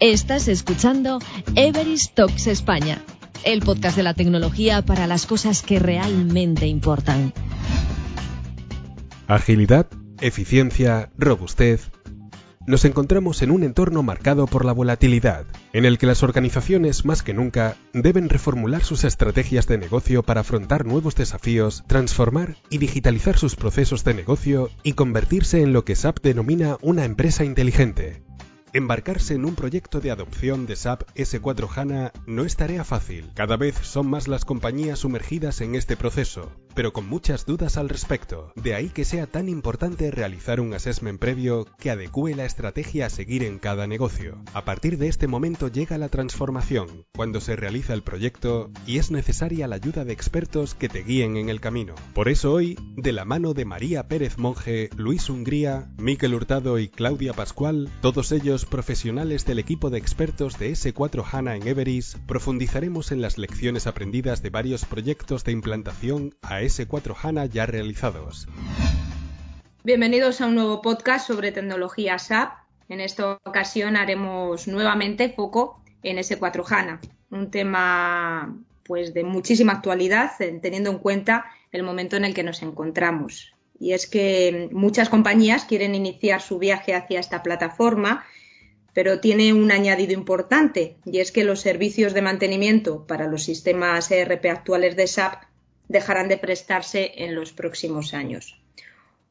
Estás escuchando Everest Talks España, el podcast de la tecnología para las cosas que realmente importan. Agilidad, eficiencia, robustez. Nos encontramos en un entorno marcado por la volatilidad, en el que las organizaciones más que nunca deben reformular sus estrategias de negocio para afrontar nuevos desafíos, transformar y digitalizar sus procesos de negocio y convertirse en lo que SAP denomina una empresa inteligente. Embarcarse en un proyecto de adopción de SAP S4 HANA no es tarea fácil. Cada vez son más las compañías sumergidas en este proceso, pero con muchas dudas al respecto. De ahí que sea tan importante realizar un assessment previo que adecue la estrategia a seguir en cada negocio. A partir de este momento llega la transformación, cuando se realiza el proyecto y es necesaria la ayuda de expertos que te guíen en el camino. Por eso hoy, de la mano de María Pérez Monge, Luis Hungría, Miquel Hurtado y Claudia Pascual, todos ellos profesionales del equipo de expertos de S4 HANA en Everis, profundizaremos en las lecciones aprendidas de varios proyectos de implantación a S4 HANA ya realizados. Bienvenidos a un nuevo podcast sobre tecnología SAP. En esta ocasión haremos nuevamente foco en S4 HANA, un tema pues de muchísima actualidad, teniendo en cuenta el momento en el que nos encontramos. Y es que muchas compañías quieren iniciar su viaje hacia esta plataforma pero tiene un añadido importante y es que los servicios de mantenimiento para los sistemas ERP actuales de SAP dejarán de prestarse en los próximos años.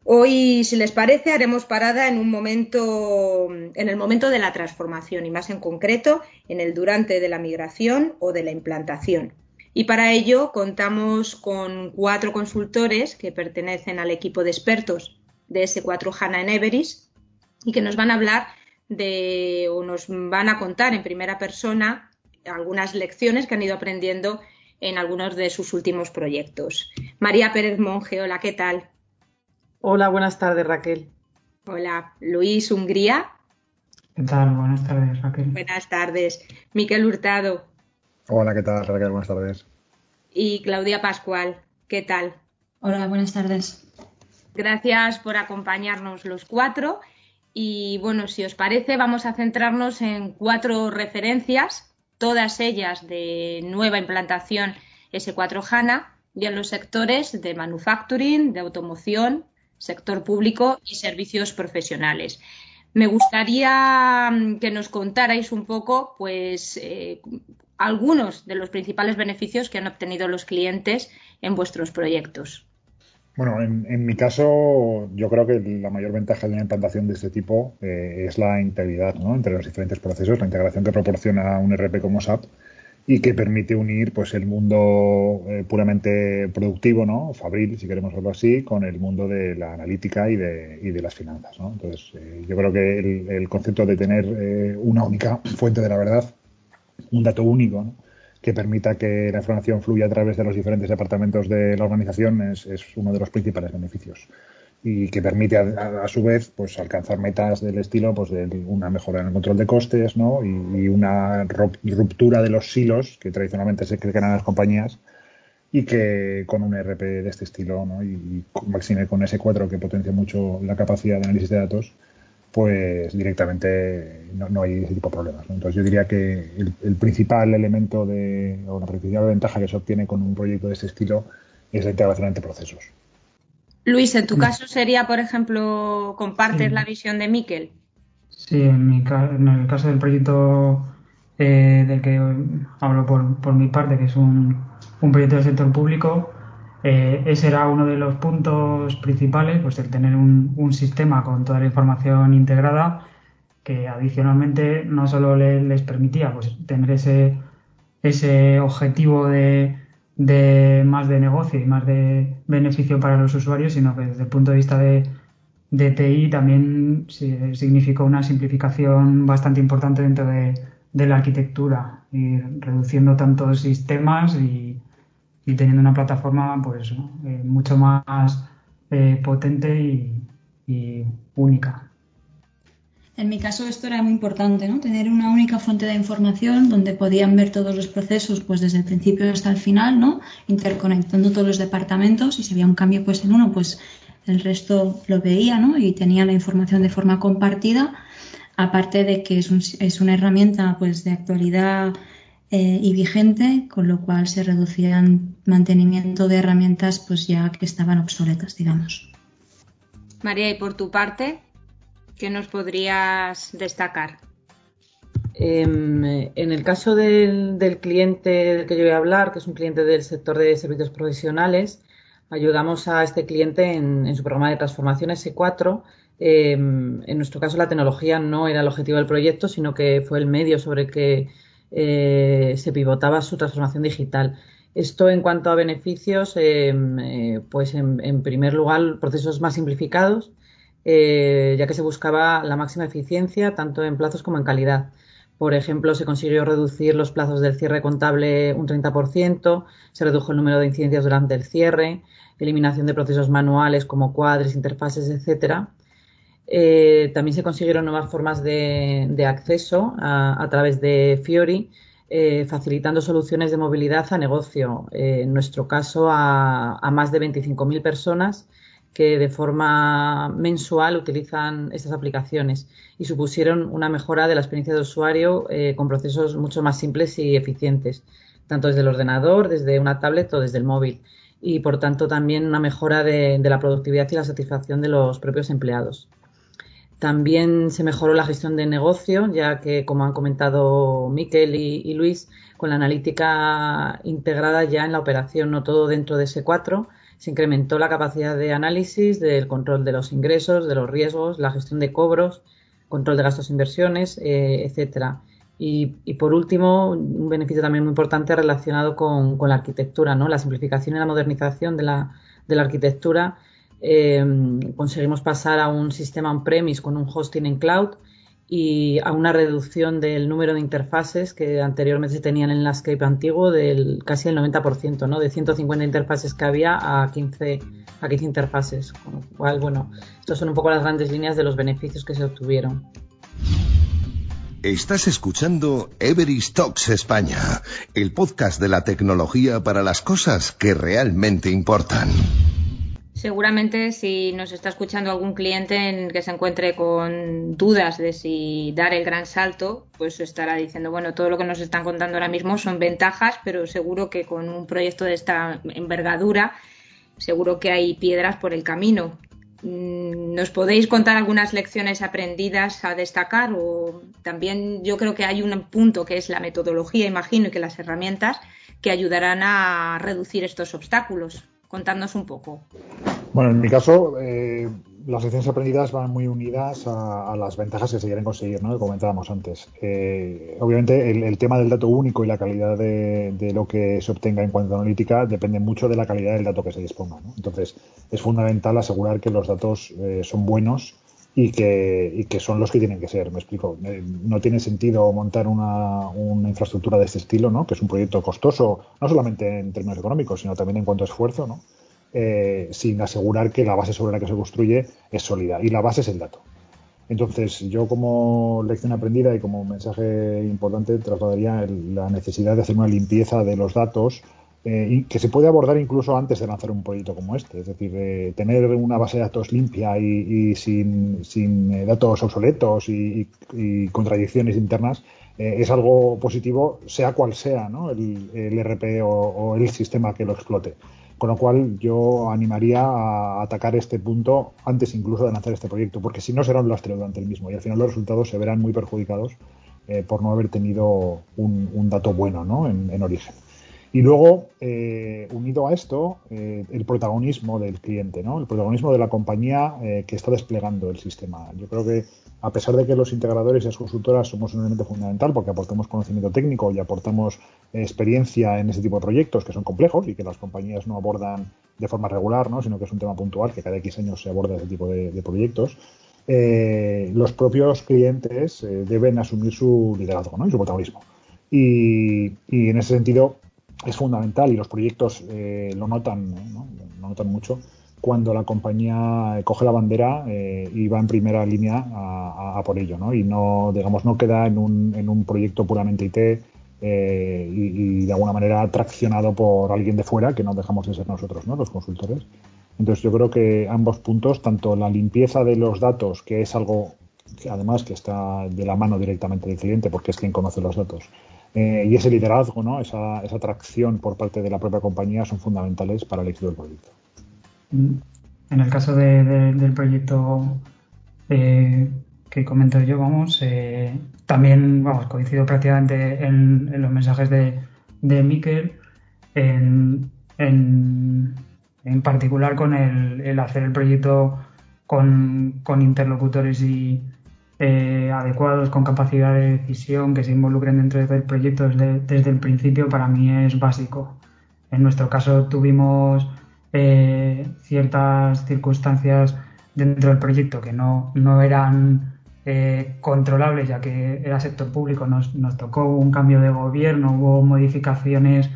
Hoy, si les parece, haremos parada en un momento, en el momento de la transformación y más en concreto en el durante de la migración o de la implantación. Y para ello contamos con cuatro consultores que pertenecen al equipo de expertos de S4 HANA en Everis y que nos van a hablar de, o nos van a contar en primera persona algunas lecciones que han ido aprendiendo en algunos de sus últimos proyectos. María Pérez Monge, hola, ¿qué tal? Hola, buenas tardes, Raquel. Hola, Luis Hungría. ¿Qué tal? Buenas tardes, Raquel. Buenas tardes. Miquel Hurtado. Hola, ¿qué tal, Raquel? Buenas tardes. Y Claudia Pascual, ¿qué tal? Hola, buenas tardes. Gracias por acompañarnos los cuatro y bueno, si os parece, vamos a centrarnos en cuatro referencias, todas ellas de nueva implantación S4 HANA y en los sectores de manufacturing, de automoción, sector público y servicios profesionales. Me gustaría mm, que nos contarais un poco, pues, eh, algunos de los principales beneficios que han obtenido los clientes en vuestros proyectos. Bueno, en, mi caso, yo creo que la mayor ventaja de una implantación de este tipo eh, es la integridad ¿no? entre los diferentes procesos, la integración que proporciona un RP como SAP y que permite unir pues el mundo eh, puramente productivo, ¿no? fabril, si queremos verlo así, con el mundo de la analítica y de, y de las finanzas. ¿no? Entonces, eh, yo creo que el, el concepto de tener una única fuente de la verdad, un dato único, ¿no? Que permita que la información fluya a través de los diferentes departamentos de la organización es, uno de los principales beneficios y que permite a, su vez pues alcanzar metas del estilo pues de una mejora en el control de costes ¿no? y, una ruptura de los silos que tradicionalmente se crean en las compañías y que con un RP de este estilo ¿no? y, y con S4 que potencia mucho la capacidad de análisis de datos pues directamente no, hay ese tipo de problemas. Entonces yo diría que el, principal elemento de, o la principal ventaja que se obtiene con un proyecto de este estilo es la integración entre procesos. Luis, en tu caso sería, por ejemplo, compartes la visión de Miquel. Sí, en, mi, en el caso del proyecto eh, del que hablo por, por mi parte, que es un, un proyecto del sector público, eh, ese era uno de los puntos principales, pues el tener un, sistema con toda la información integrada que adicionalmente no solo les permitía pues, tener ese, ese objetivo de, más de negocio y más de beneficio para los usuarios, sino que desde el punto de vista de, de TI también significó una simplificación bastante importante dentro de, de la arquitectura y reduciendo tantos sistemas y, y teniendo una plataforma pues eh, mucho más eh, potente y, única. En mi caso esto era muy importante, ¿no? Tener una única fuente de información donde podían ver todos los procesos pues desde el principio hasta el final, ¿no? Interconectando todos los departamentos y si había un cambio pues en uno, pues el resto lo veía, ¿no? Y tenía la información de forma compartida Aparte de que es, es una herramienta pues de actualidad eh, y vigente, con lo cual se reducían mantenimiento de herramientas pues ya que estaban obsoletas, digamos. María, y por tu parte, ¿qué nos podrías destacar? Em, en el caso del, cliente del que yo voy a hablar, que es un cliente del sector de servicios profesionales, ayudamos a este cliente en, su programa de transformación S4. Em, en nuestro caso, la tecnología no era el objetivo del proyecto, sino que fue el medio sobre el que eh, se pivotaba su transformación digital. Esto en cuanto a beneficios, em, eh, pues en, primer lugar, procesos más simplificados, eh, ya que se buscaba la máxima eficiencia tanto en plazos como en calidad. Por ejemplo, se consiguió reducir los plazos del cierre contable un 30%, se redujo el número de incidencias durante el cierre, eliminación de procesos manuales como cuadres, interfaces, etcétera. Eh, también se consiguieron nuevas formas de, acceso a, través de Fiori, eh, facilitando soluciones de movilidad a negocio, eh, en nuestro caso a, más de 25.000 personas que de forma mensual utilizan estas aplicaciones y supusieron una mejora de la experiencia de usuario con procesos mucho más simples y eficientes, tanto desde el ordenador, desde una tablet o desde el móvil, y por tanto también una mejora de, la productividad y la satisfacción de los propios empleados. También se mejoró la gestión de negocio, ya que, como han comentado Miquel y, y Luis, con la analítica integrada ya en la operación, no todo dentro de S4, se incrementó la capacidad de análisis, del control de los ingresos, de los riesgos, la gestión de cobros, control de gastos e inversiones, eh, etcétera. Y, por último, un beneficio también muy importante relacionado con, la arquitectura, ¿no? La simplificación y la modernización de la, de la arquitectura. Eh, conseguimos pasar a un sistema on-premise con un hosting en cloud y a una reducción del número de interfaces que anteriormente se tenían en el Landscape antiguo del casi el 90%, ¿no? De 150 interfaces que había a 15, a 15 interfaces. Con lo cual, bueno, estas son un poco las grandes líneas de los beneficios que se obtuvieron. Estás escuchando Everest Talks España, el podcast de la tecnología para las cosas que realmente importan. Seguramente si nos está escuchando algún cliente en que se encuentre con dudas de si dar el gran salto, pues estará diciendo, bueno, todo lo que nos están contando ahora mismo son ventajas, pero seguro que con un proyecto de esta envergadura, seguro que hay piedras por el camino. Mm, ¿Nos podéis contar algunas lecciones aprendidas a destacar? O también yo creo que hay un punto que es la metodología, imagino, y que las herramientas que ayudarán a reducir estos obstáculos. Contadnos un poco. Bueno, en mi caso, eh, las lecciones aprendidas van muy unidas a, las ventajas que se quieren conseguir, ¿no? Que comentábamos antes. Eh, obviamente, el, tema del dato único y la calidad de, lo que se obtenga en cuanto a analítica depende mucho de la calidad del dato que se disponga. Entonces, es fundamental asegurar que los datos eh, son buenos y que, y que, son los que tienen que ser. Me explico. no tiene sentido montar una, una, infraestructura de este estilo, ¿no? que es un proyecto costoso, no solamente en términos económicos, sino también en cuanto a esfuerzo, ¿no? Eh, sin asegurar que la base sobre la que se construye es sólida. Y la base es el dato. Entonces, yo como lección aprendida y como mensaje importante trasladaría la necesidad de hacer una limpieza de los datos eh, que se puede abordar incluso antes de lanzar un proyecto como este. Es decir, eh, tener una base de datos limpia y, sin, datos obsoletos y, contradicciones internas es algo positivo, sea cual sea el, el, RP o el sistema que lo explote. Con lo cual yo animaría a atacar este punto antes incluso de lanzar este proyecto, porque si no será un lastre durante el mismo y al final los resultados se verán muy perjudicados eh, por no haber tenido un, dato bueno ¿no? en, origen. Y luego, eh, unido a esto, eh, el protagonismo del cliente, ¿no? el protagonismo de la compañía que está desplegando el sistema. Yo creo que a pesar de que los integradores y las consultoras somos un elemento fundamental porque aportamos conocimiento técnico y aportamos experiencia en ese tipo de proyectos que son complejos y que las compañías no abordan de forma regular, ¿no? sino que es un tema puntual que cada X años se aborda ese tipo de, proyectos, eh, los propios clientes eh, deben asumir su liderazgo ¿no? y su protagonismo. Y, en ese sentido es fundamental y los proyectos eh, lo notan, lo notan mucho cuando la compañía coge la bandera eh, y va en primera línea a, por ello, ¿no? Y no, digamos, no queda en un, en un proyecto puramente IT eh, y, de alguna manera traccionado por alguien de fuera, que no dejamos de ser nosotros, ¿no? Los consultores. Entonces yo creo que ambos puntos, tanto la limpieza de los datos, que es algo además que está de la mano directamente del cliente porque es quien conoce los datos. Eh, y ese liderazgo, ¿no? esa, esa tracción por parte de la propia compañía son fundamentales para el éxito del proyecto. En el caso del proyecto eh, que comento yo, vamos, eh, también vamos, coincido prácticamente en, los mensajes de, de Miquel, en, en, particular con el, hacer el proyecto con, con interlocutores y, eh, adecuados, con capacidad de decisión, que se involucren dentro del proyecto desde, desde, el principio, para mí es básico. En nuestro caso tuvimos eh, ciertas circunstancias dentro del proyecto que no, no eran eh, controlables, ya que era sector público. Nos, nos, tocó un cambio de gobierno, hubo modificaciones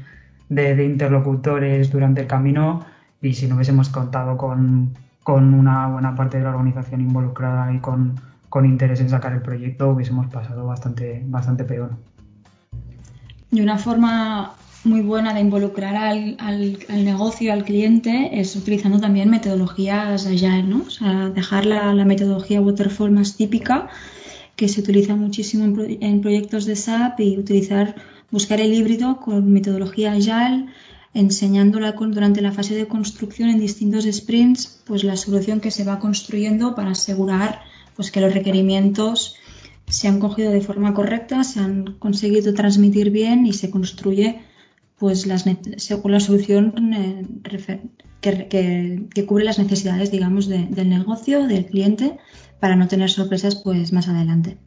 de, de interlocutores durante el camino y si no hubiésemos contado con, con una buena parte de la organización involucrada y con con interés en sacar el proyecto hubiésemos pasado bastante, bastante peor. Y una forma muy buena de involucrar al, al, negocio, al cliente, es utilizando también metodologías Agile, ¿no? O sea, dejar la, la metodología Waterfall más típica, que se utiliza muchísimo en, proyectos de SAP, y utilizar, buscar el híbrido con metodología Agile, enseñándola durante la fase de construcción en distintos sprints, pues la solución que se va construyendo para asegurar pues que los requerimientos se han cogido de forma correcta, se han conseguido transmitir bien y se construye pues las, según la solución eh, que, cubre las necesidades digamos del negocio, del cliente, para no tener sorpresas pues más adelante.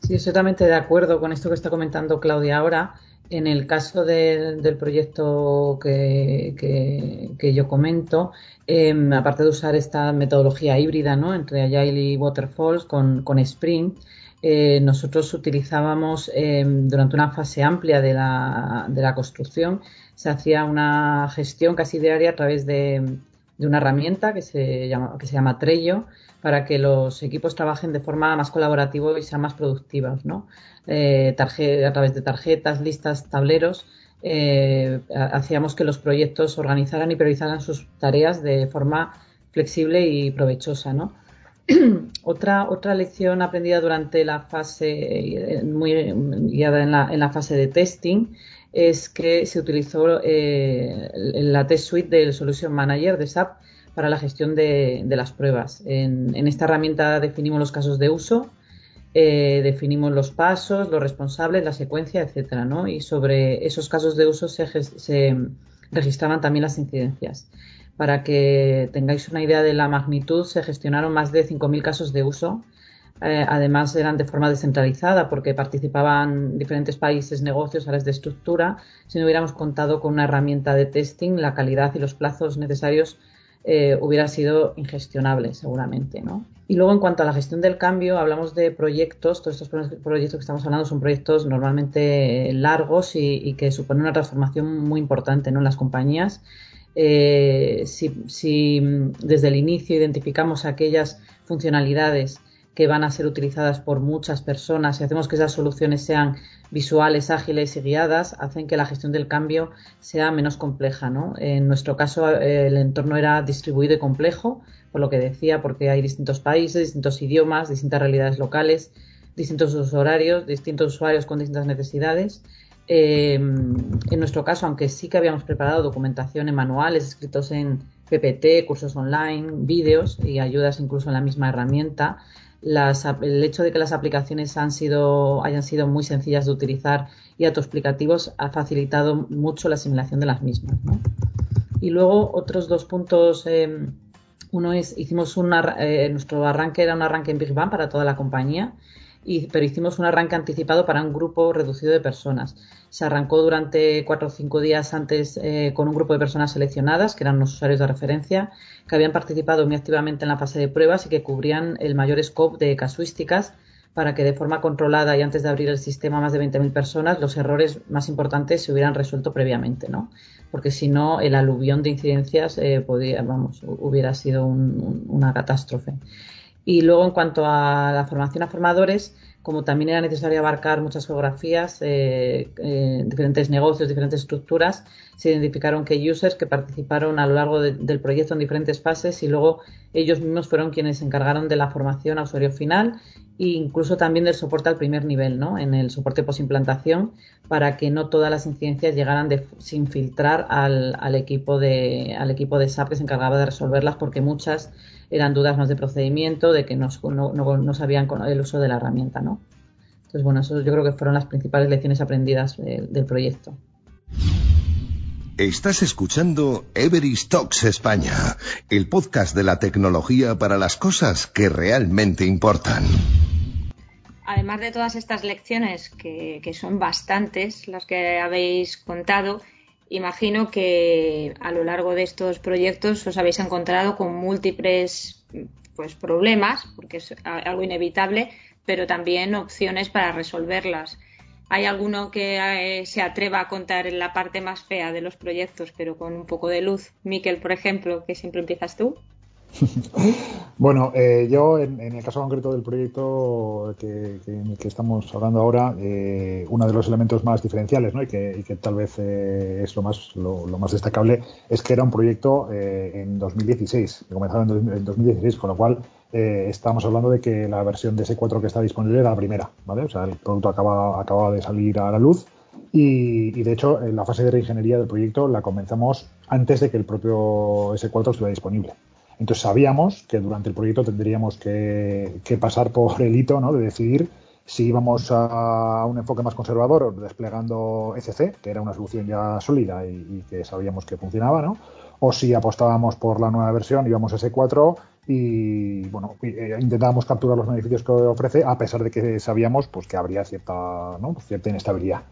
Sí, totalmente de acuerdo con esto que está comentando Claudia ahora. En el caso del proyecto que, yo comento, em, aparte de usar esta metodología híbrida ¿no? entre Agile y Waterfalls con, con Sprint, eh, nosotros utilizábamos em, durante una fase amplia de la, de la, construcción, se hacía una gestión casi diaria a través de, de una herramienta que se llama, que se llama Trello para que los equipos trabajen de forma más colaborativa y sean más productivos, ¿no? Eh, a través de tarjetas, listas, tableros, eh, hacíamos que los proyectos organizaran y priorizaran sus tareas de forma flexible y provechosa, ¿no? otra, otra lección aprendida durante la fase, muy guiada en la, en la fase de testing, es que se utilizó eh, la test suite del Solution Manager de SAP para la gestión de, las pruebas. En, esta herramienta definimos los casos de uso, eh, definimos los pasos, los responsables, la secuencia, etcétera. Y sobre esos casos de uso se, registraban también las incidencias. Para que tengáis una idea de la magnitud, se gestionaron más de 5.000 casos de uso. Eh, además, eran de forma descentralizada porque participaban diferentes países, negocios, áreas de estructura. Si no hubiéramos contado con una herramienta de testing, la calidad y los plazos necesarios eh, hubiera sido ingestionable seguramente, ¿no? Y luego en cuanto a la gestión del cambio, hablamos de proyectos, todos estos proyectos que estamos hablando son proyectos normalmente largos y, que suponen una transformación muy importante en las compañías. Eh, si, si desde el inicio identificamos aquellas funcionalidades que van a ser utilizadas por muchas personas y hacemos que esas soluciones sean visuales, ágiles y guiadas, hacen que la gestión del cambio sea menos compleja. ¿no? En nuestro caso, el entorno era distribuido y complejo, por lo que decía, porque hay distintos países, distintos idiomas, distintas realidades locales, distintos horarios, distintos usuarios con distintas necesidades. Eh, en nuestro caso, aunque sí que habíamos preparado documentación en manuales escritos en PPT, cursos online, vídeos y ayudas incluso en la misma herramienta, el hecho de que las aplicaciones han sido, hayan sido muy sencillas de utilizar y autoexplicativos ha facilitado mucho la asimilación de las mismas. Y luego otros dos puntos. Em, uno es, hicimos una, eh, nuestro arranque era un arranque en Big Bang para toda la compañía pero hicimos un arranque anticipado para un grupo reducido de personas. Se arrancó durante cuatro o cinco días antes eh, con un grupo de personas seleccionadas, que eran los usuarios de referencia, que habían participado muy activamente en la fase de pruebas y que cubrían el mayor scope de casuísticas para que de forma controlada y antes de abrir el sistema a más de 20.000 personas, los errores más importantes se hubieran resuelto previamente, ¿no? Porque si no, el aluvión de incidencias eh, podía, vamos, hubiera sido una catástrofe. Y luego, en cuanto a la formación a formadores, como también era necesario abarcar muchas geografías, eh, eh, diferentes negocios, diferentes estructuras, se identificaron que users que participaron a lo largo del proyecto en diferentes fases y luego ellos mismos fueron quienes se encargaron de la formación a usuario final e incluso también del soporte al primer nivel, ¿no? en el soporte post-implantación, para que no todas las incidencias llegaran sin filtrar al, al, equipo de, al equipo de SAP que se encargaba de resolverlas, porque muchas eran dudas más de procedimiento, de que no, no, sabían el uso de la herramienta, ¿no? Entonces, bueno, eso yo creo que fueron las principales lecciones aprendidas del proyecto. Estás escuchando Everest Talks España, el podcast de la tecnología para las cosas que realmente importan. Además de todas estas lecciones, que, que son bastantes las que habéis contado, Imagino que a lo largo de estos proyectos os habéis encontrado con múltiples pues, problemas, porque es algo inevitable, pero también opciones para resolverlas. ¿Hay alguno que eh, se atreva a contar la parte más fea de los proyectos, pero con un poco de luz? Miquel, por ejemplo, que siempre empiezas tú. bueno, eh, yo en, el caso concreto del proyecto que, que, estamos hablando ahora, eh, uno de los elementos más diferenciales ¿no? y, que, tal vez eh, es lo más, lo, más destacable es que era un proyecto en 2016, que comenzaba en, 2016, con lo cual estamos hablando de que la versión de S4 que está disponible era la primera, ¿vale? O sea, el producto acaba, acaba de salir a la luz. Y, de hecho, en la fase de reingeniería del proyecto la comenzamos antes de que el propio S4 estuviera disponible. Entonces sabíamos que durante el proyecto tendríamos que, pasar por el hito ¿no? de decidir si íbamos a un enfoque más conservador desplegando SC, que era una solución ya sólida y, que sabíamos que funcionaba, ¿no? o si apostábamos por la nueva versión, íbamos a S4 y bueno, eh, intentábamos capturar los beneficios que ofrece, a pesar de que sabíamos pues, que habría cierta, ¿no? cierta inestabilidad.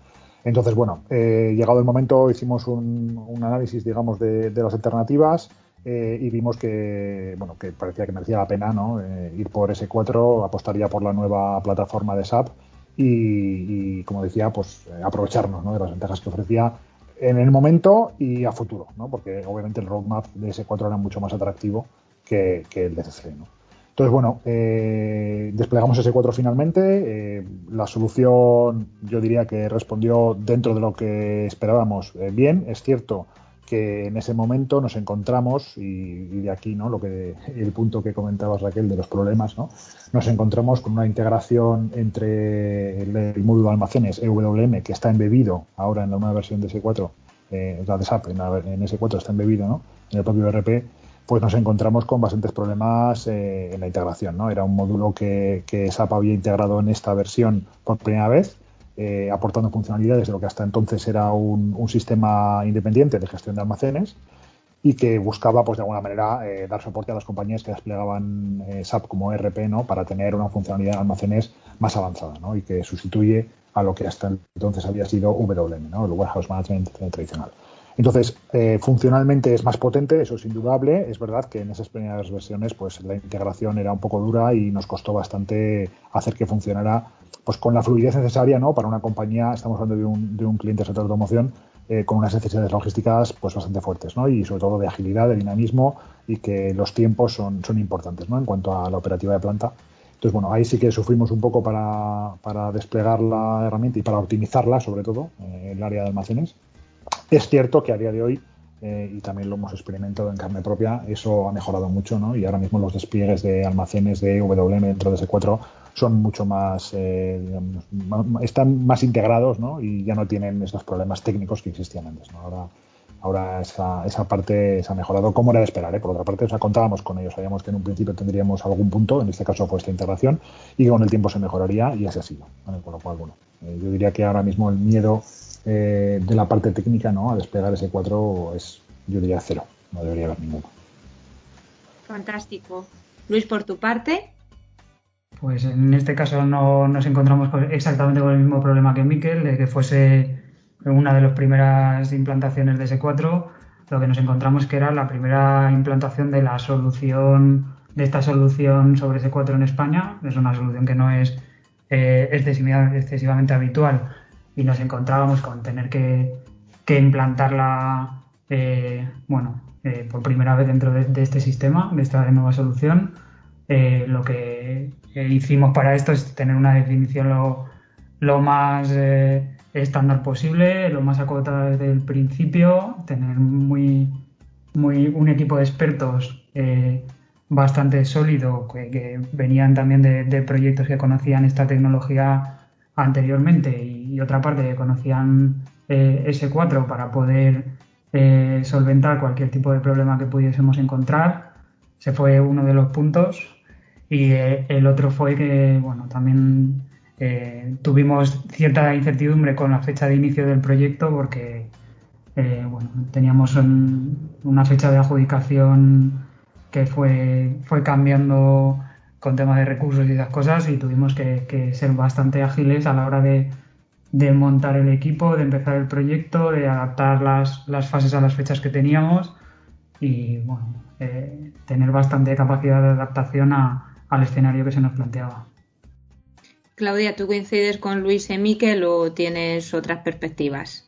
Entonces, bueno, eh, llegado el momento hicimos un, análisis, digamos, de las alternativas eh, y vimos que bueno que parecía que merecía la pena ¿no? Eh, ir por S4, apostaría por la nueva plataforma de SAP y, como decía, pues eh, aprovecharnos ¿no? de las ventajas que ofrecía en el momento y a futuro, ¿no? porque obviamente el roadmap de S4 era mucho más atractivo que, el de CC. ¿no? Entonces, bueno, desplegamos S4 finalmente. la solución, yo diría que respondió dentro de lo que esperábamos bien. Es cierto que en ese momento nos encontramos, y, de aquí ¿no? lo que el punto que comentabas Raquel de los problemas, ¿no? nos encontramos con una integración entre el, módulo de almacenes EWM que está embebido ahora en la nueva versión de S4, eh, la de SAP en, S4 está embebido ¿no? en el propio ERP, pues nos encontramos con bastantes problemas eh, en la integración. ¿no? Era un módulo que, que SAP había integrado en esta versión por primera vez eh, aportando funcionalidades de lo que hasta entonces era un, sistema independiente de gestión de almacenes y que buscaba, pues de alguna manera, eh, dar soporte a las compañías que desplegaban eh, SAP como ERP, ¿no? Para tener una funcionalidad de almacenes más avanzada, ¿no? Y que sustituye a lo que hasta entonces había sido WM, ¿no? El Warehouse Management tradicional. Entonces, funcionalmente es más potente, eso es indudable. Es verdad que en esas primeras versiones, pues la integración era un poco dura y nos costó bastante hacer que funcionara pues con la fluidez necesaria ¿no? para una compañía, estamos hablando de un, de un cliente del sector de automoción, eh, con unas necesidades logísticas pues bastante fuertes ¿no? y sobre todo de agilidad, de dinamismo y que los tiempos son, son importantes ¿no? en cuanto a la operativa de planta. Entonces, bueno, ahí sí que sufrimos un poco para, para desplegar la herramienta y para optimizarla, sobre todo, en el área de almacenes. Es cierto que a día de hoy, eh, y también lo hemos experimentado en carne propia, eso ha mejorado mucho, ¿no? Y ahora mismo los despliegues de almacenes de WM dentro de S4 son mucho más, eh, digamos, están más integrados ¿no? y ya no tienen esos problemas técnicos que existían antes. ¿no? Ahora, ahora esa, esa parte se ha mejorado como era de esperar. ¿eh? Por otra parte, o sea, contábamos con ellos, sabíamos que en un principio tendríamos algún punto, en este caso fue esta integración, y que con el tiempo se mejoraría y así ha sido. Con lo cual, bueno, eh, yo diría que ahora mismo el miedo eh, de la parte técnica ¿no? a desplegar ese 4 es, yo diría, cero, no debería haber ninguno. Fantástico. Luis, por tu parte. Pues en este caso no nos encontramos exactamente con el mismo problema que Miquel, de que fuese una de las primeras implantaciones de S4. Lo que nos encontramos que era la primera implantación de la solución, de esta solución sobre S4 en España. Es una solución que no es eh, excesivamente habitual y nos encontrábamos con tener que, implantarla eh, bueno, eh, por primera vez dentro de, de, este sistema, de esta nueva solución. Eh, lo que hicimos para esto es tener una definición lo, más estándar posible, lo más acotada desde el principio, tener muy, muy un equipo de expertos bastante sólido que, venían también de, proyectos que conocían esta tecnología anteriormente y, otra parte que conocían eh, S4 para poder eh, solventar cualquier tipo de problema que pudiésemos encontrar. Se fue uno de los puntos y eh, el otro fue que bueno también tuvimos cierta incertidumbre con la fecha de inicio del proyecto porque bueno, teníamos una fecha de adjudicación que fue, fue cambiando con temas de recursos y esas cosas y tuvimos que, ser bastante ágiles a la hora de, montar el equipo, de empezar el proyecto, de adaptar las, fases a las fechas que teníamos y bueno, eh, tener bastante capacidad de adaptación al escenario que se nos planteaba. Claudia, ¿tú coincides con Luis y Miquel o tienes otras perspectivas?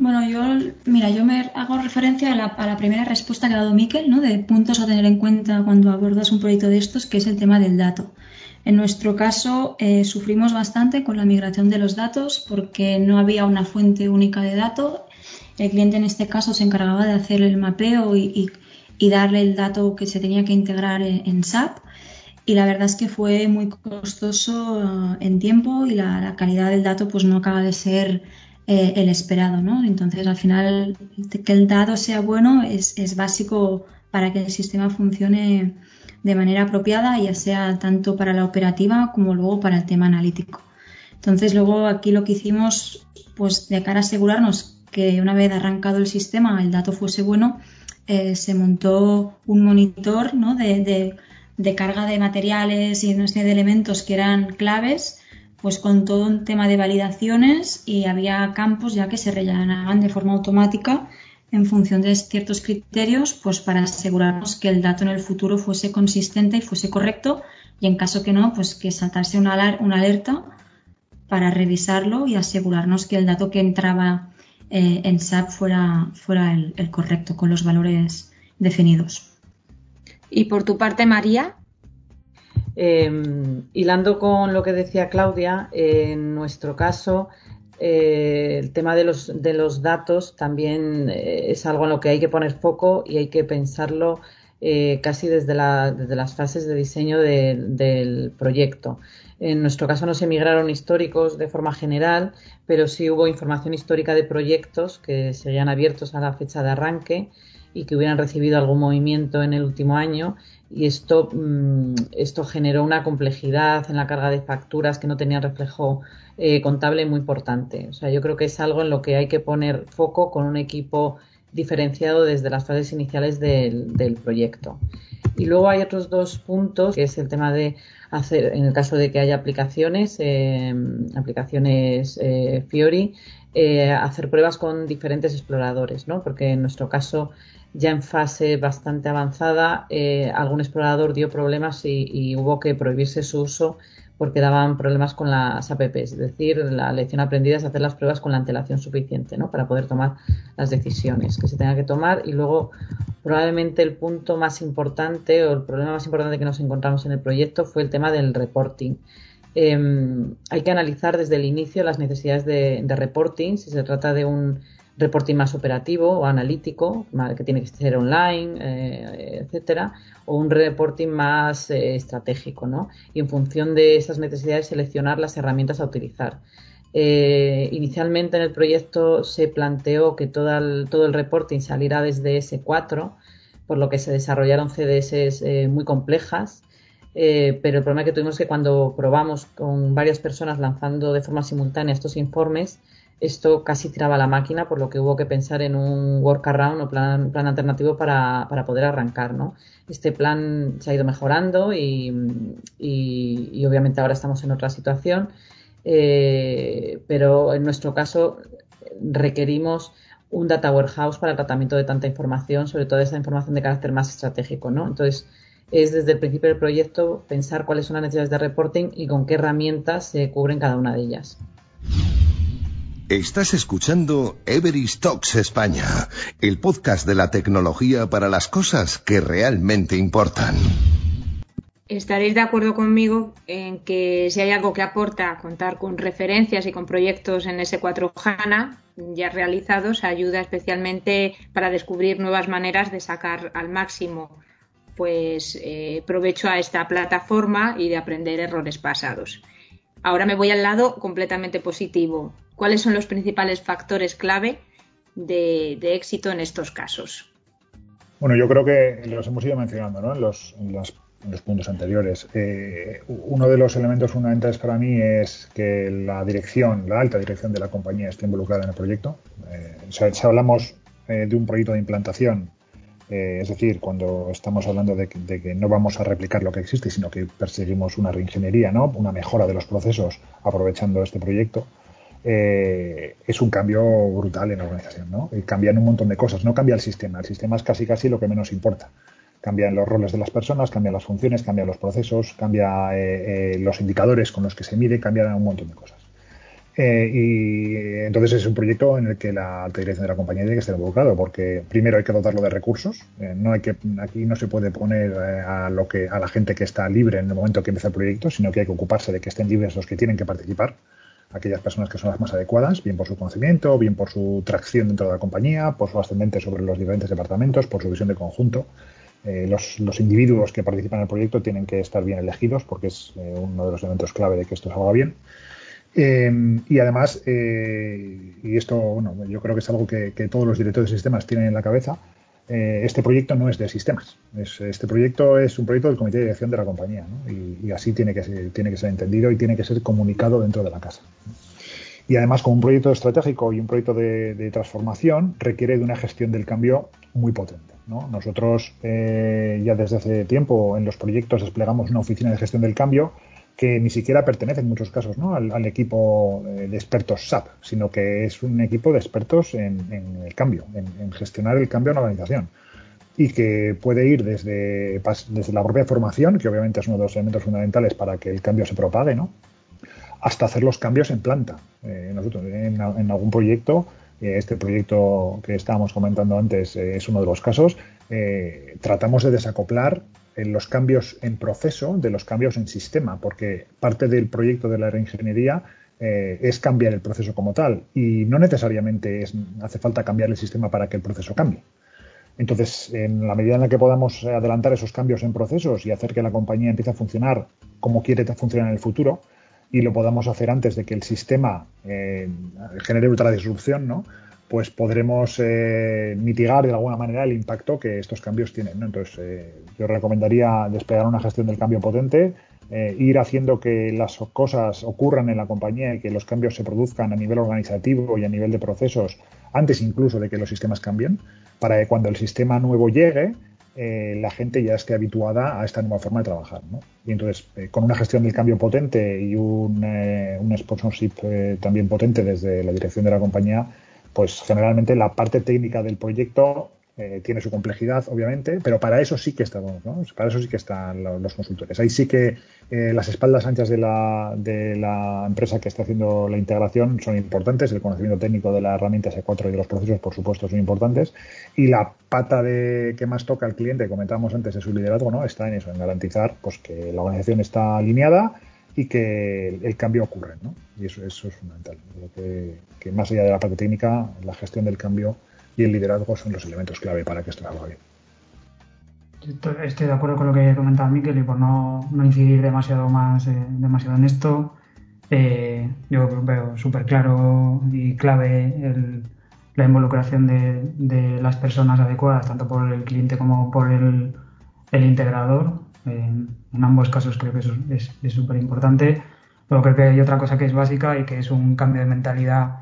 Bueno, yo, mira, yo me hago referencia a la, primera respuesta que ha dado Miquel, ¿no? De puntos a tener en cuenta cuando abordas un proyecto de estos, que es el tema del dato. En nuestro caso, eh, sufrimos bastante con la migración de los datos porque no había una fuente única de datos. El cliente en este caso se encargaba de hacer el mapeo y, darle el dato que se tenía que integrar en, SAP. Y la verdad es que fue muy costoso eh, en tiempo y la, la calidad del dato pues no acaba de ser eh, el esperado, ¿no? Entonces, al final, que el dado sea bueno es, básico para que el sistema funcione de manera apropiada, ya sea tanto para la operativa como luego para el tema analítico. Entonces, luego aquí lo que hicimos, pues de cara a asegurarnos que una vez arrancado el sistema el dato fuese bueno, eh, se montó un monitor ¿no? de, carga de materiales y de elementos que eran claves pues con todo un tema de validaciones y había campos ya que se rellenaban de forma automática en función de ciertos criterios, pues para asegurarnos que el dato en el futuro fuese consistente y fuese correcto y en caso que no, pues que saltase una, alerta para revisarlo y asegurarnos que el dato que entraba eh, en SAP fuera, fuera el correcto con los valores definidos. Y por tu parte, María, Em, hilando con lo que decía Claudia, en nuestro caso, eh, el tema de los, de los datos también eh, es algo en lo que hay que poner foco y hay que pensarlo eh, casi desde, las fases de diseño del proyecto. En nuestro caso no se migraron históricos de forma general, pero sí hubo información histórica de proyectos que seguían abiertos a la fecha de arranque y que hubieran recibido algún movimiento en el último año y esto, mm, esto generó una complejidad en la carga de facturas que no tenía reflejo eh, contable muy importante. O sea, yo creo que es algo en lo que hay que poner foco con un equipo diferenciado desde las fases iniciales del, proyecto. Y luego hay otros dos puntos, que es el tema de hacer, en el caso de que haya aplicaciones, eh, aplicaciones eh, Fiori, hacer pruebas con diferentes exploradores, ¿no? Porque en nuestro caso ya en fase bastante avanzada, eh, algún explorador dio problemas y, hubo que prohibirse su uso porque daban problemas con las apps. Es decir, la lección aprendida es hacer las pruebas con la antelación suficiente ¿no? para poder tomar las decisiones que se tengan que tomar. Y luego, probablemente el punto más importante o el problema más importante que nos encontramos en el proyecto fue el tema del reporting. Em, hay que analizar desde el inicio las necesidades de reporting, si se trata de un reporting más operativo o analítico, que tiene que ser online, eh, etcétera, o un reporting más eh, estratégico, ¿no? Y en función de esas necesidades seleccionar las herramientas a utilizar. Eh, inicialmente en el proyecto se planteó que todo el, todo el reporting saliera desde S4, por lo que se desarrollaron CDS muy complejas. pero el problema que tuvimos es que cuando probamos con varias personas lanzando de forma simultánea estos informes, esto casi tiraba la máquina, por lo que hubo que pensar en un workaround o plan, plan alternativo para, para, poder arrancar. ¿no? Este plan se ha ido mejorando y, y, obviamente ahora estamos en otra situación, eh, pero en nuestro caso requerimos un data warehouse para el tratamiento de tanta información, sobre todo esa información de carácter más estratégico. ¿no? Entonces, es desde el principio del proyecto pensar cuáles son las necesidades de reporting y con qué herramientas se cubren cada una de ellas. Estás escuchando Everest Talks España, el podcast de la tecnología para las cosas que realmente importan. estaréis de acuerdo conmigo en que si hay algo que aporta contar con referencias y con proyectos en S4 HANA ya realizados, ayuda especialmente para descubrir nuevas maneras de sacar al máximo pues eh, provecho a esta plataforma y de aprender errores pasados. Ahora me voy al lado completamente positivo. ¿Cuáles son los principales factores clave de, éxito en estos casos? Bueno, yo creo que los hemos ido mencionando ¿no? en, los, puntos anteriores. Eh, uno de los elementos fundamentales para mí es que la dirección, la alta dirección de la compañía esté involucrada en el proyecto. Eh, si hablamos de un proyecto de implantación eh, es decir, cuando estamos hablando de que, no vamos a replicar lo que existe, sino que perseguimos una reingeniería, ¿no? una mejora de los procesos aprovechando este proyecto, eh, es un cambio brutal en la organización. ¿no? Cambian un montón de cosas. No cambia el sistema. El sistema es casi casi lo que menos importa. Cambian los roles de las personas, cambian las funciones, cambian los procesos, cambian eh, los indicadores con los que se mide, cambian un montón de cosas. Eh, y entonces es un proyecto en el que la alta dirección de la compañía tiene que estar involucrado, porque primero hay que dotarlo de recursos. Eh, no hay que, aquí no se puede poner eh, a, lo que, a la gente que está libre en el momento que empieza el proyecto, sino que hay que ocuparse de que estén libres los que tienen que participar, aquellas personas que son las más adecuadas, bien por su conocimiento, bien por su tracción dentro de la compañía, por su ascendente sobre los diferentes departamentos, por su visión de conjunto. los, los, individuos que participan en el proyecto tienen que estar bien elegidos porque es uno de los elementos clave de que esto salga bien. Em, y además, eh, y esto, bueno, yo creo que es algo que, todos los directores de sistemas tienen en la cabeza, eh, este proyecto no es de sistemas. este proyecto es un proyecto del comité de dirección de la compañía, y, así tiene que, ser, tiene que ser entendido y tiene que ser comunicado dentro de la casa. Y además, como un proyecto estratégico y un proyecto de, transformación, requiere de una gestión del cambio muy potente. Nosotros eh, ya desde hace tiempo en los proyectos desplegamos una oficina de gestión del cambio que ni siquiera pertenece en muchos casos ¿no? al, equipo eh, de expertos SAP, sino que es un equipo de expertos en, el cambio, en, gestionar el cambio en la organización. Y que puede ir desde, desde la propia formación, que obviamente es uno de los elementos fundamentales para que el cambio se propague, ¿no? hasta hacer los cambios en planta. Eh, nosotros en, algún proyecto, eh, este proyecto que estábamos comentando antes es uno de los casos, tratamos de desacoplar en los cambios en proceso de los cambios en sistema, porque parte del proyecto de la reingeniería eh, es cambiar el proceso como tal y no necesariamente es, hace falta cambiar el sistema para que el proceso cambie. Entonces, en la medida en la que podamos adelantar esos cambios en procesos y hacer que la compañía empiece a funcionar como quiere funcionar en el futuro y lo podamos hacer antes de que el sistema eh, genere otra disrupción, ¿no? Pues podremos eh, mitigar de alguna manera el impacto que estos cambios tienen. Entonces, eh, yo recomendaría desplegar una gestión del cambio potente, eh, ir haciendo que las cosas ocurran en la compañía y que los cambios se produzcan a nivel organizativo y a nivel de procesos antes incluso de que los sistemas cambien, para que cuando el sistema nuevo llegue, la gente ya esté habituada a esta nueva forma de trabajar. Y entonces, con una gestión del cambio potente y un, un sponsorship también potente desde la dirección de la compañía, pues generalmente la parte técnica del proyecto eh, tiene su complejidad, obviamente, pero para eso sí que estamos, ¿no? Para eso sí que están los, consultores. Ahí sí que eh, las espaldas anchas de la, de la empresa que está haciendo la integración son importantes, el conocimiento técnico de la herramienta S4 y de los procesos, por supuesto, son importantes, y la pata de que más toca al cliente, comentábamos antes, de su liderazgo, ¿no? Está en eso, en garantizar pues que la organización está alineada y que el, cambio ocurre. ¿no? Y eso, eso es fundamental. que, más allá de la parte técnica, la gestión del cambio y el liderazgo son los elementos clave para que esto salga bien. Estoy de acuerdo con lo que comentaba Miquel y por no, incidir demasiado más eh, demasiado en esto, eh, yo veo súper claro y clave la involucración de, las personas adecuadas, tanto por el cliente como por el integrador, en, ambos casos creo que eso es súper importante. Pero creo que hay otra cosa que es básica y que es un cambio de mentalidad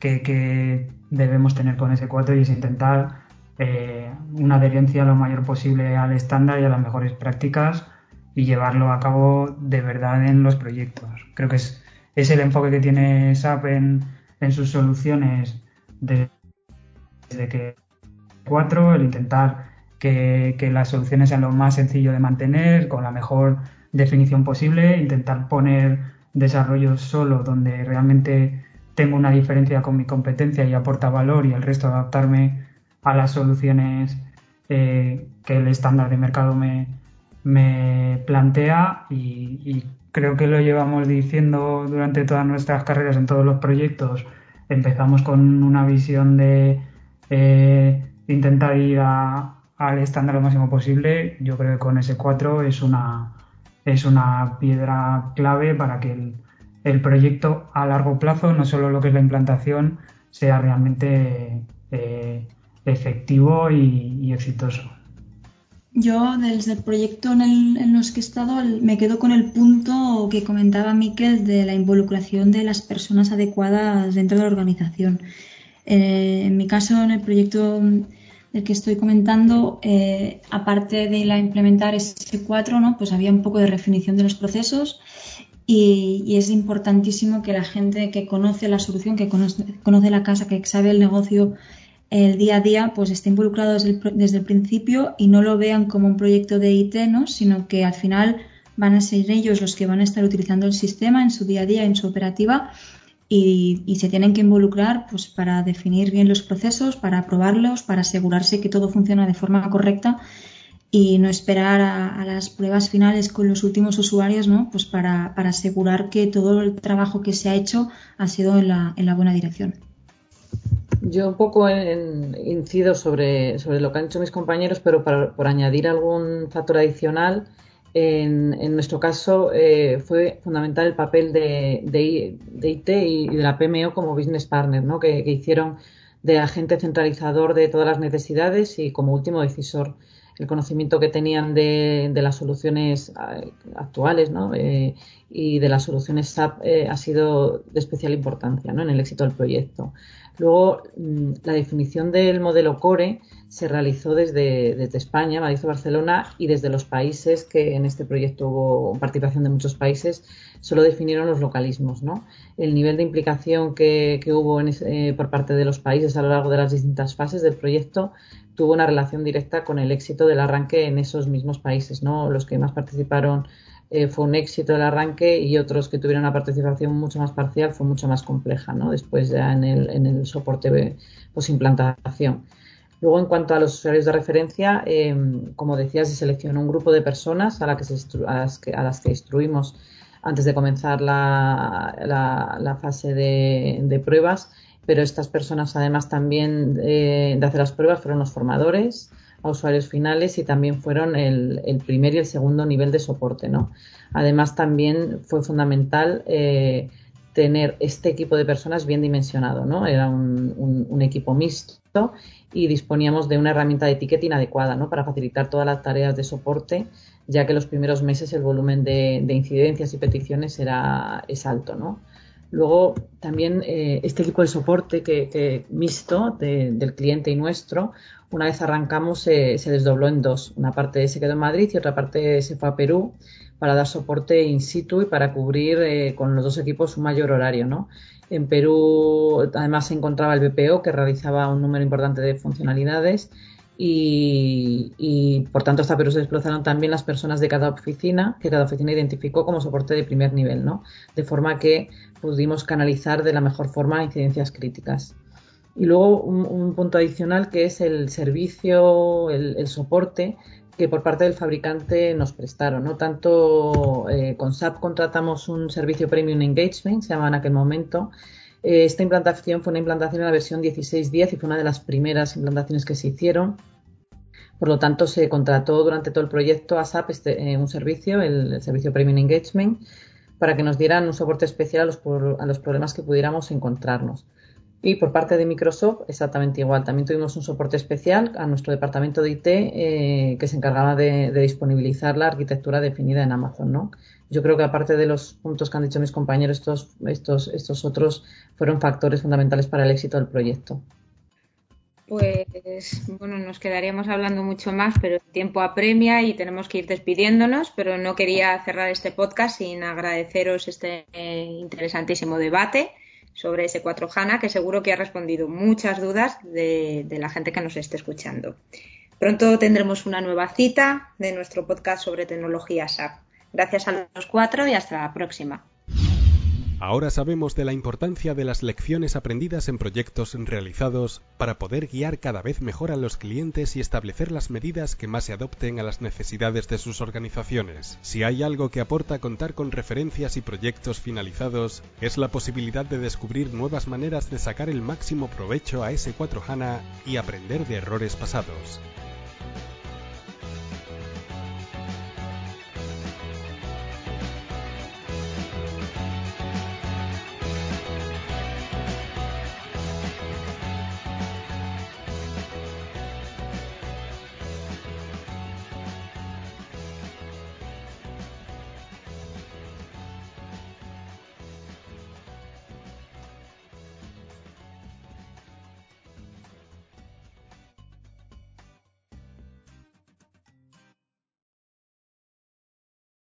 que, debemos tener con ese 4 y es intentar eh, una adherencia lo mayor posible al estándar y a las mejores prácticas y llevarlo a cabo de verdad en los proyectos. Creo que es, es el enfoque que tiene SAP en, en sus soluciones desde que 4, el intentar que, las soluciones sean lo más sencillo de mantener, con la mejor definición posible, intentar poner desarrollo solo donde realmente tengo una diferencia con mi competencia y aporta valor y el resto adaptarme a las soluciones eh, que el estándar de mercado me, me plantea y, creo que lo llevamos diciendo durante todas nuestras carreras en todos los proyectos. Empezamos con una visión de eh, intentar ir al estándar lo máximo posible. Yo creo que con S4 es una, es una piedra clave para que el, el proyecto a largo plazo, no solo lo que es la implantación, sea realmente eh, efectivo y, exitoso. Yo, desde el proyecto en, el, en, los que he estado, me quedo con el punto que comentaba Miquel de la involucración de las personas adecuadas dentro de la organización. Eh, en mi caso, en el proyecto del que estoy comentando, eh, aparte de la implementar S4, ¿no? pues había un poco de definición de los procesos y, es importantísimo que la gente que conoce la solución, que conoce, la casa, que sabe el negocio el día a día, pues esté involucrado desde el, principio y no lo vean como un proyecto de IT, ¿no? sino que al final van a ser ellos los que van a estar utilizando el sistema en su día a día, en su operativa y, y, se tienen que involucrar pues, para definir bien los procesos, para aprobarlos, para asegurarse que todo funciona de forma correcta y no esperar a, las pruebas finales con los últimos usuarios, ¿no? Pues para, asegurar que todo el trabajo que se ha hecho ha sido en la, en la buena dirección. Yo un poco incido sobre, sobre lo que han hecho mis compañeros, pero por añadir algún factor adicional, en, nuestro caso eh, fue fundamental el papel de, de, IT y de la PMO como business partner, ¿no? que, hicieron de agente centralizador de todas las necesidades y como último decisor el conocimiento que tenían de, las soluciones eh, actuales eh, y de las soluciones SAP eh, ha sido de especial importancia en el éxito del proyecto. Luego, mm, la definición del modelo CORE se realizó desde, España, Madrid Barcelona, y desde los países que en este proyecto hubo participación de muchos países, solo definieron los localismos. ¿no? El nivel de implicación que, hubo por parte de los países a lo largo de las distintas fases del proyecto tuvo una relación directa con el éxito del arranque en esos mismos países, ¿no? Los que más participaron eh, fue un éxito el arranque y otros que tuvieron una participación mucho más parcial fue mucho más compleja, ¿no? Después ya en el, en el soporte post-implantación. Luego, en cuanto a los usuarios de referencia, em, como decía, se seleccionó un grupo de personas a, que a, las, que, a las que instruimos antes de comenzar la, fase de, de pruebas pero estas personas además también eh, de hacer las pruebas fueron los formadores a usuarios finales y también fueron el, primer y el segundo nivel de soporte, ¿no? Además también fue fundamental eh, tener este equipo de personas bien dimensionado, ¿no? Era un, equipo mixto y disponíamos de una herramienta de ticketing adecuada, ¿no? Para facilitar todas las tareas de soporte, ya que los primeros meses el volumen de, de incidencias y peticiones era, es alto, ¿no? Luego, también eh, este equipo de soporte que, mixto del cliente y nuestro, una vez arrancamos, se desdobló en dos. Una parte se quedó en Madrid y otra parte se fue a Perú para dar soporte in situ y para cubrir eh, con los dos equipos un mayor horario. ¿no? En Perú, además, se encontraba el BPO, que realizaba un número importante de funcionalidades y, por tanto hasta Perú se desplazaron también las personas de cada oficina, que cada oficina identificó como soporte de primer nivel, ¿no? De forma que pudimos canalizar de la mejor forma incidencias críticas. Y luego un, punto adicional que es el servicio, el, soporte que por parte del fabricante nos prestaron. ¿no? Tanto eh, con SAP contratamos un servicio Premium Engagement, se llamaba en aquel momento, eh, esta implantación fue una implantación en la versión 16.10 y fue una de las primeras implantaciones que se hicieron. Por lo tanto, se contrató durante todo el proyecto a SAP este, eh, un servicio, el, servicio Premium Engagement, para que nos dieran un soporte especial a los, a los problemas que pudiéramos encontrarnos. Y por parte de Microsoft, exactamente igual. También tuvimos un soporte especial a nuestro departamento de IT eh, que se encargaba de, disponibilizar la arquitectura definida en Amazon. ¿no? Yo creo que aparte de los puntos que han dicho mis compañeros, estos, estos, estos otros fueron factores fundamentales para el éxito del proyecto. Pues bueno, nos quedaríamos hablando mucho más, pero el tiempo apremia y tenemos que ir despidiéndonos, pero no quería cerrar este podcast sin agradeceros este interesantísimo debate sobre ese 4 HANA, que seguro que ha respondido muchas dudas de, de la gente que nos esté escuchando. Pronto tendremos una nueva cita de nuestro podcast sobre tecnología SAP. Gracias a los cuatro y hasta la próxima. Ahora sabemos de la importancia de las lecciones aprendidas en proyectos realizados para poder guiar cada vez mejor a los clientes y establecer las medidas que más se adopten a las necesidades de sus organizaciones. Si hay algo que aporta contar con referencias y proyectos finalizados, es la posibilidad de descubrir nuevas maneras de sacar el máximo provecho a S4 HANA y aprender de errores pasados.